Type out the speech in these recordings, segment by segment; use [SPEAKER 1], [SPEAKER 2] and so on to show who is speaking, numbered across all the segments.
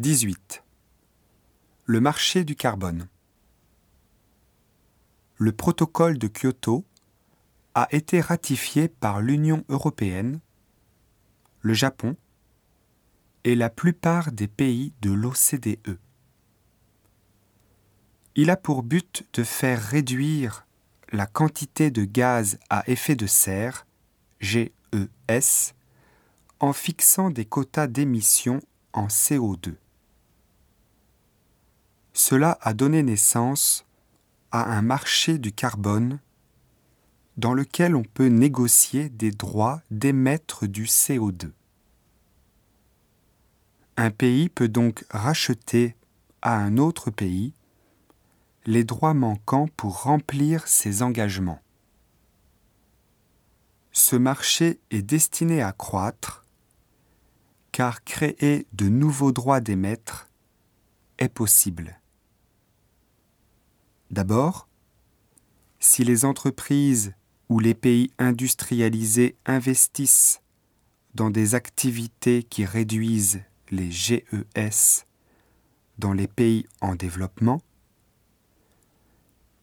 [SPEAKER 1] 18. Le marché du carbone. Le protocole de Kyoto a été ratifié par l'Union européenne, le Japon et la plupart des pays de l'OCDE. Il a pour but de faire réduire la quantité de gaz à effet de serre, GES, en fixant des quotas d'émissions en CO2. Cela a donné naissance à un marché du carbone dans lequel on peut négocier des droits d'émettre du CO2. Un pays peut donc racheter à un autre pays les droits manquants pour remplir ses engagements. Ce marché est destiné à croître car créer de nouveaux droits d'émettre est possible. D'abord, si les entreprises ou les pays industrialisés investissent dans des activités qui réduisent les GES dans les pays en développement,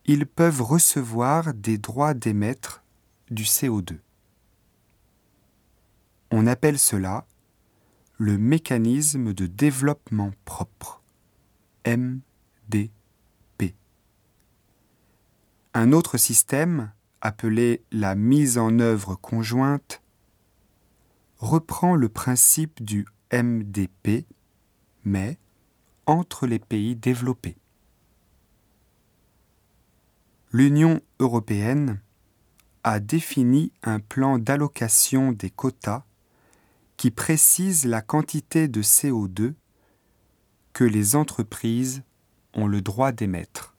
[SPEAKER 1] ils peuvent recevoir des droits d'émettre du CO2. On appelle cela le mécanisme de développement propre, MDP. Un autre système, appelé la mise en œuvre conjointe, reprend le principe du MDP, mais entre les pays développés. L'Union européenne a défini un plan d'allocation des quotas qui précise la quantité de CO2 que les entreprises ont le droit d'émettre.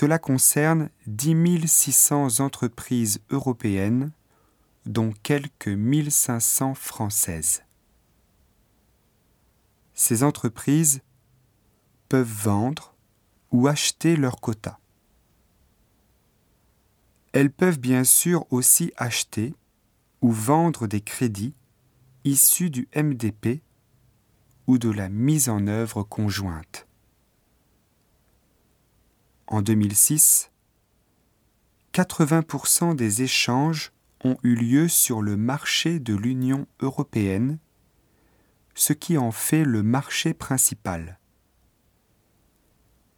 [SPEAKER 1] Cela concerne 10 600 entreprises européennes, dont quelques 1500 françaises. Ces entreprises peuvent vendre ou acheter leurs quotas. Elles peuvent bien sûr aussi acheter ou vendre des crédits issus du MDP ou de la mise en œuvre conjointe. En 2006, 80% des échanges ont eu lieu sur le marché de l'Union européenne, ce qui en fait le marché principal.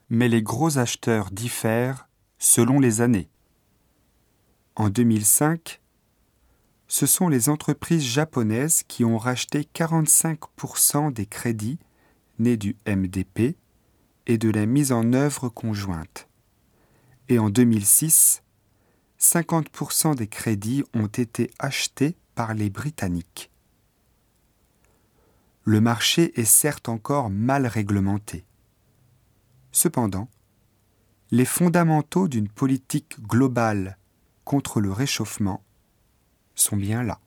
[SPEAKER 1] Mais les gros acheteurs diffèrent selon les années. En 2005, ce sont les entreprises japonaises qui ont racheté 45% des crédits nés du MDP et de la mise en œuvre conjointe. Et en 2006, 50% des crédits ont été achetés par les Britanniques. Le marché est certes encore mal réglementé. Cependant, les fondamentaux d'une politique globale contre le réchauffement sont bien là.